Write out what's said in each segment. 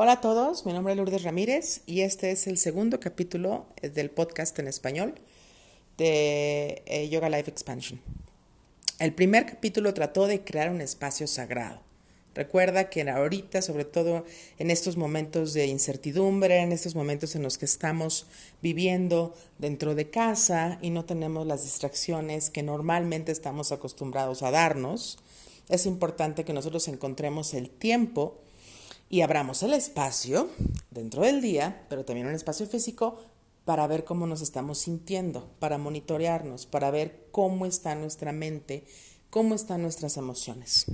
Hola a todos, mi nombre es Lourdes Ramírez y este es el segundo capítulo eh, del podcast en español de eh, Yoga Life Expansion. El primer capítulo trató de crear un espacio sagrado. Recuerda que ahorita, sobre todo en estos momentos de incertidumbre, en estos momentos en los que estamos viviendo dentro de casa y no tenemos las distracciones que normalmente estamos acostumbrados a darnos, es importante que nosotros encontremos el tiempo y abramos el espacio dentro del día, pero también un espacio físico para ver cómo nos estamos sintiendo, para monitorearnos, para ver cómo está nuestra mente, cómo están nuestras emociones.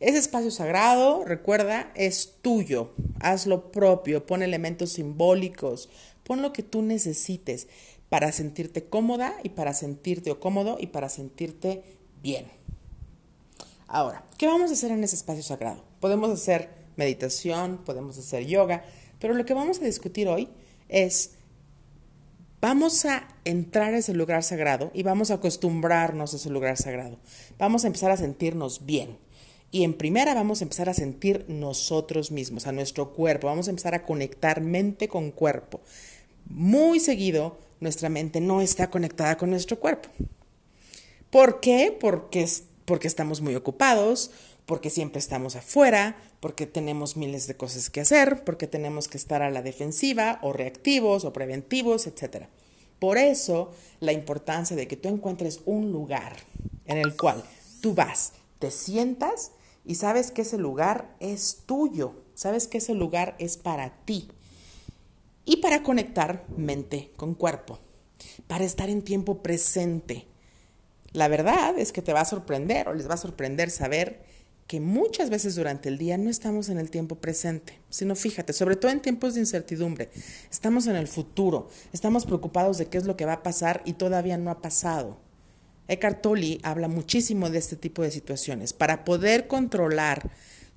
Ese espacio sagrado, recuerda, es tuyo. Haz lo propio, pon elementos simbólicos, pon lo que tú necesites para sentirte cómoda y para sentirte cómodo y para sentirte bien. Ahora, ¿qué vamos a hacer en ese espacio sagrado? Podemos hacer meditación, podemos hacer yoga, pero lo que vamos a discutir hoy es, vamos a entrar a ese lugar sagrado y vamos a acostumbrarnos a ese lugar sagrado. Vamos a empezar a sentirnos bien. Y en primera vamos a empezar a sentir nosotros mismos, a nuestro cuerpo, vamos a empezar a conectar mente con cuerpo. Muy seguido nuestra mente no está conectada con nuestro cuerpo. ¿Por qué? Porque, porque estamos muy ocupados, porque siempre estamos afuera, porque tenemos miles de cosas que hacer, porque tenemos que estar a la defensiva o reactivos o preventivos, etc. Por eso la importancia de que tú encuentres un lugar en el cual tú vas, te sientas y sabes que ese lugar es tuyo, sabes que ese lugar es para ti y para conectar mente con cuerpo, para estar en tiempo presente. La verdad es que te va a sorprender o les va a sorprender saber que muchas veces durante el día no estamos en el tiempo presente, sino fíjate, sobre todo en tiempos de incertidumbre, estamos en el futuro, estamos preocupados de qué es lo que va a pasar y todavía no ha pasado. Eckhart Tolle habla muchísimo de este tipo de situaciones. Para poder controlar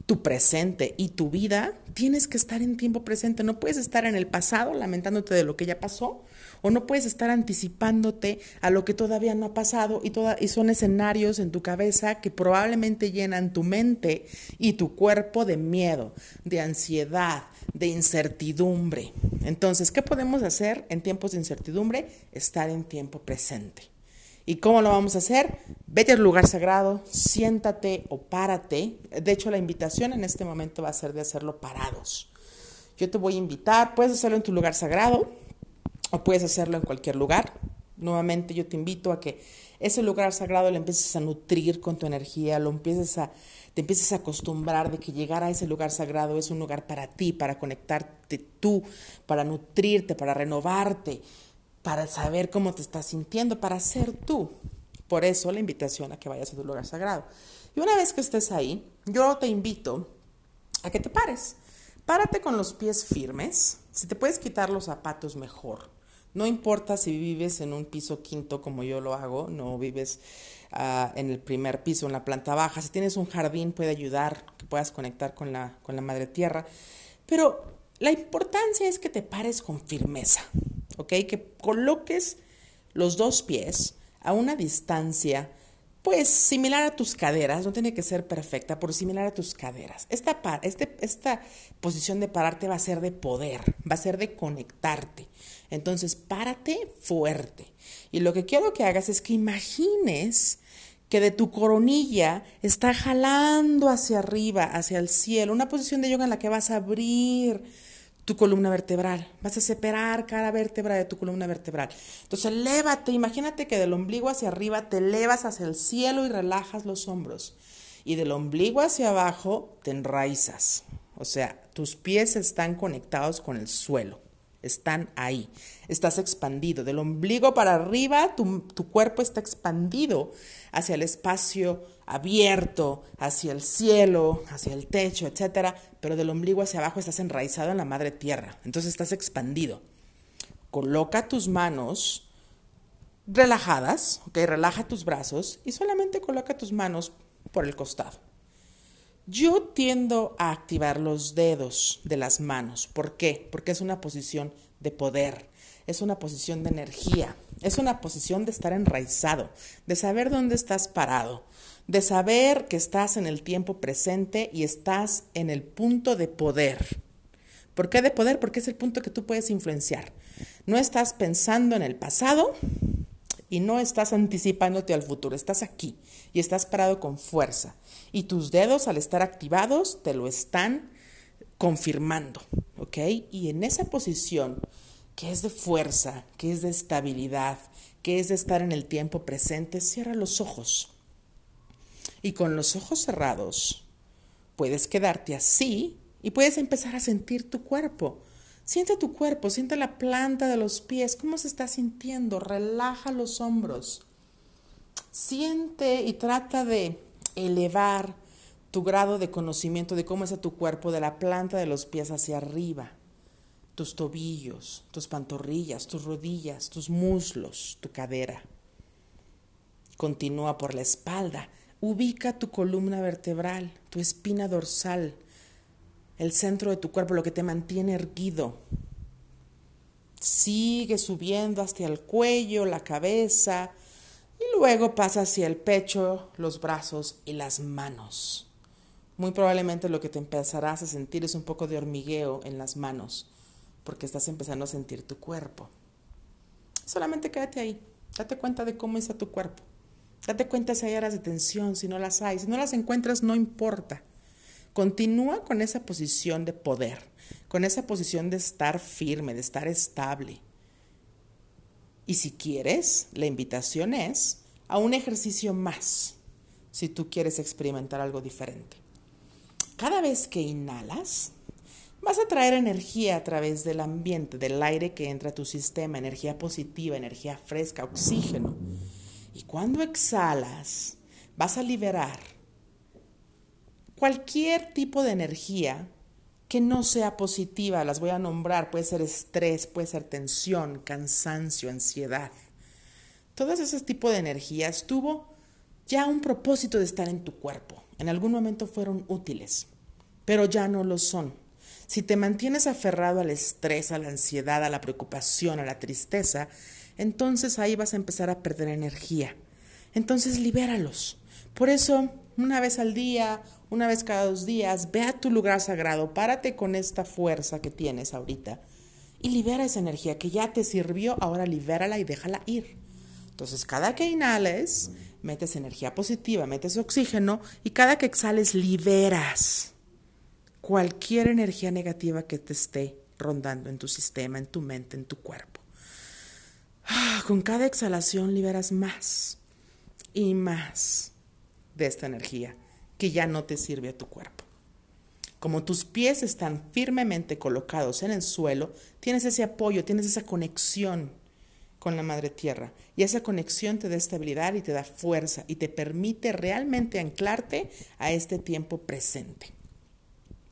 tu presente y tu vida, tienes que estar en tiempo presente. No puedes estar en el pasado lamentándote de lo que ya pasó o no puedes estar anticipándote a lo que todavía no ha pasado y, y son escenarios en tu cabeza que probablemente llenan tu mente y tu cuerpo de miedo, de ansiedad, de incertidumbre. Entonces, ¿qué podemos hacer en tiempos de incertidumbre? Estar en tiempo presente. ¿Y cómo lo vamos a hacer? Vete al lugar sagrado, siéntate o párate. De hecho, la invitación en este momento va a ser de hacerlo parados. Yo te voy a invitar, puedes hacerlo en tu lugar sagrado o puedes hacerlo en cualquier lugar. Nuevamente yo te invito a que ese lugar sagrado lo empieces a nutrir con tu energía, lo empieces a, te empieces a acostumbrar de que llegar a ese lugar sagrado es un lugar para ti, para conectarte tú, para nutrirte, para renovarte, para saber cómo te estás sintiendo, para ser tú. Por eso la invitación a que vayas a tu lugar sagrado. Y una vez que estés ahí, yo te invito a que te pares. Párate con los pies firmes. Si te puedes quitar los zapatos, mejor. No importa si vives en un piso quinto como yo lo hago, no vives uh, en el primer piso, en la planta baja. Si tienes un jardín puede ayudar que puedas conectar con la, con la madre tierra. Pero la importancia es que te pares con firmeza. ¿Ok? Que coloques los dos pies a una distancia, pues similar a tus caderas, no tiene que ser perfecta, pero similar a tus caderas. Esta, este, esta posición de pararte va a ser de poder, va a ser de conectarte. Entonces, párate fuerte. Y lo que quiero que hagas es que imagines que de tu coronilla está jalando hacia arriba, hacia el cielo, una posición de yoga en la que vas a abrir tu columna vertebral. Vas a separar cada vértebra de tu columna vertebral. Entonces, lévate, imagínate que del ombligo hacia arriba te elevas hacia el cielo y relajas los hombros. Y del ombligo hacia abajo te enraizas. O sea, tus pies están conectados con el suelo. Están ahí. Estás expandido. Del ombligo para arriba, tu, tu cuerpo está expandido hacia el espacio abierto hacia el cielo, hacia el techo, etcétera, pero del ombligo hacia abajo estás enraizado en la madre tierra, entonces estás expandido. Coloca tus manos relajadas, ok, relaja tus brazos y solamente coloca tus manos por el costado. Yo tiendo a activar los dedos de las manos. ¿Por qué? Porque es una posición de poder, es una posición de energía, es una posición de estar enraizado, de saber dónde estás parado, de saber que estás en el tiempo presente y estás en el punto de poder. ¿Por qué de poder? Porque es el punto que tú puedes influenciar. No estás pensando en el pasado y no estás anticipándote al futuro, estás aquí y estás parado con fuerza. Y tus dedos al estar activados te lo están confirmando, ¿ok? Y en esa posición que es de fuerza, que es de estabilidad, que es de estar en el tiempo presente, cierra los ojos. Y con los ojos cerrados, puedes quedarte así y puedes empezar a sentir tu cuerpo. Siente tu cuerpo, siente la planta de los pies, cómo se está sintiendo, relaja los hombros. Siente y trata de elevar tu grado de conocimiento de cómo está tu cuerpo de la planta de los pies hacia arriba. Tus tobillos, tus pantorrillas, tus rodillas, tus muslos, tu cadera. Continúa por la espalda. Ubica tu columna vertebral, tu espina dorsal, el centro de tu cuerpo, lo que te mantiene erguido. Sigue subiendo hasta el cuello, la cabeza, y luego pasa hacia el pecho, los brazos y las manos. Muy probablemente lo que te empezarás a sentir es un poco de hormigueo en las manos, porque estás empezando a sentir tu cuerpo. Solamente quédate ahí, date cuenta de cómo está tu cuerpo. Date cuenta si hay áreas de tensión, si no las hay. Si no las encuentras, no importa. Continúa con esa posición de poder, con esa posición de estar firme, de estar estable. Y si quieres, la invitación es a un ejercicio más, si tú quieres experimentar algo diferente. Cada vez que inhalas, vas a traer energía a través del ambiente, del aire que entra a tu sistema, energía positiva, energía fresca, oxígeno. Y cuando exhalas, vas a liberar cualquier tipo de energía que no sea positiva, las voy a nombrar, puede ser estrés, puede ser tensión, cansancio, ansiedad. Todo ese tipo de energías tuvo ya un propósito de estar en tu cuerpo. En algún momento fueron útiles, pero ya no lo son. Si te mantienes aferrado al estrés, a la ansiedad, a la preocupación, a la tristeza, entonces ahí vas a empezar a perder energía. Entonces libéralos. Por eso, una vez al día una vez cada dos días, ve a tu lugar sagrado, párate con esta fuerza que tienes ahorita y libera esa energía que ya te sirvió, ahora libérala y déjala ir. Entonces, cada que inhales, metes energía positiva, metes oxígeno y cada que exhales, liberas cualquier energía negativa que te esté rondando en tu sistema, en tu mente, en tu cuerpo. Ah, con cada exhalación liberas más y más de esta energía que ya no te sirve a tu cuerpo. Como tus pies están firmemente colocados en el suelo, tienes ese apoyo, tienes esa conexión con la madre tierra. Y esa conexión te da estabilidad y te da fuerza y te permite realmente anclarte a este tiempo presente.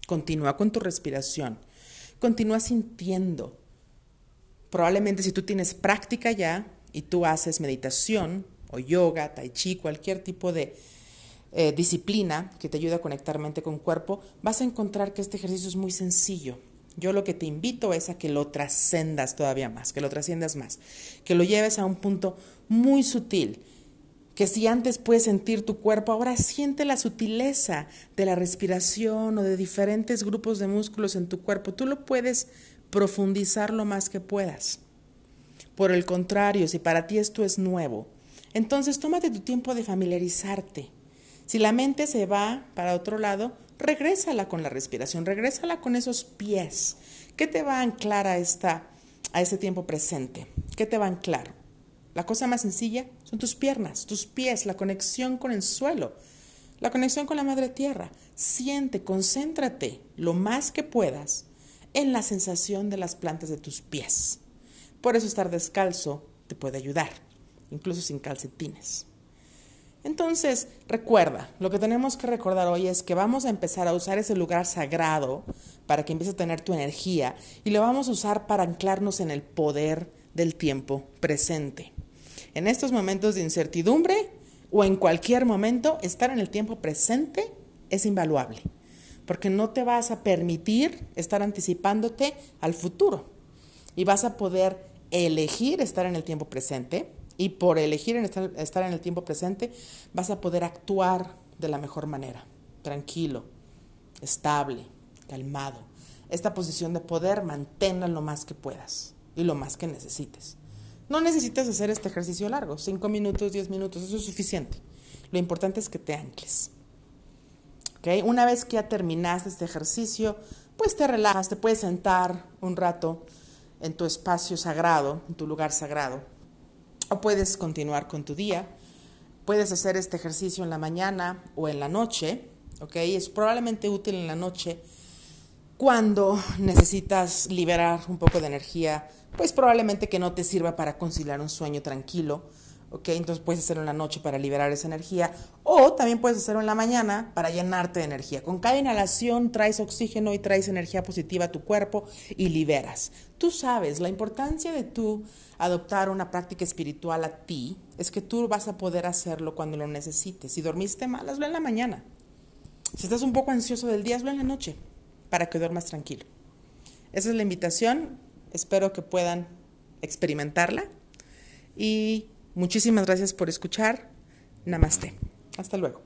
Continúa con tu respiración. Continúa sintiendo. Probablemente si tú tienes práctica ya y tú haces meditación o yoga, tai chi, cualquier tipo de eh, disciplina que te ayuda a conectar mente con cuerpo, vas a encontrar que este ejercicio es muy sencillo. Yo lo que te invito es a que lo trascendas todavía más, que lo trasciendas más, que lo lleves a un punto muy sutil, que si antes puedes sentir tu cuerpo, ahora siente la sutileza de la respiración o de diferentes grupos de músculos en tu cuerpo. Tú lo puedes profundizar lo más que puedas. Por el contrario, si para ti esto es nuevo, entonces tómate tu tiempo de familiarizarte si la mente se va para otro lado, regrésala con la respiración, regrésala con esos pies. ¿Qué te va a anclar a, esta, a ese tiempo presente? ¿Qué te va a anclar? La cosa más sencilla son tus piernas, tus pies, la conexión con el suelo, la conexión con la madre tierra. Siente, concéntrate lo más que puedas en la sensación de las plantas de tus pies. Por eso estar descalzo te puede ayudar, incluso sin calcetines. Entonces, recuerda, lo que tenemos que recordar hoy es que vamos a empezar a usar ese lugar sagrado para que empiece a tener tu energía y lo vamos a usar para anclarnos en el poder del tiempo presente. En estos momentos de incertidumbre o en cualquier momento, estar en el tiempo presente es invaluable, porque no te vas a permitir estar anticipándote al futuro y vas a poder elegir estar en el tiempo presente y por elegir estar en el tiempo presente, vas a poder actuar de la mejor manera, tranquilo, estable, calmado. esta posición de poder, manténla lo más que puedas y lo más que necesites. No necesitas hacer este ejercicio largo, 5 minutos, 10 minutos, eso es suficiente. Lo importante es que te ancles. Una vez que ya terminaste este ejercicio, pues te relajas, te puedes sentar un rato en tu espacio sagrado, en tu lugar sagrado, o puedes continuar con tu día. Puedes hacer este ejercicio en la mañana o en la noche, ¿ok? Es probablemente útil en la noche cuando necesitas liberar un poco de energía, pues probablemente que no te sirva para conciliar un sueño tranquilo, ¿ok? Entonces puedes hacerlo en la noche para liberar esa energía o también puedes hacerlo en la mañana para llenarte de energía. Con cada inhalación traes oxígeno y traes energía positiva a tu cuerpo y liberas. Tú sabes, la importancia de tú adoptar una práctica espiritual a ti es que tú vas a poder hacerlo cuando lo necesites. Si dormiste mal, hazlo en la mañana. Si estás un poco ansioso del día, hazlo en la noche para que duermas tranquilo. Esa es la invitación. Espero que puedan experimentarla. Y muchísimas gracias por escuchar. Namaste. Hasta luego.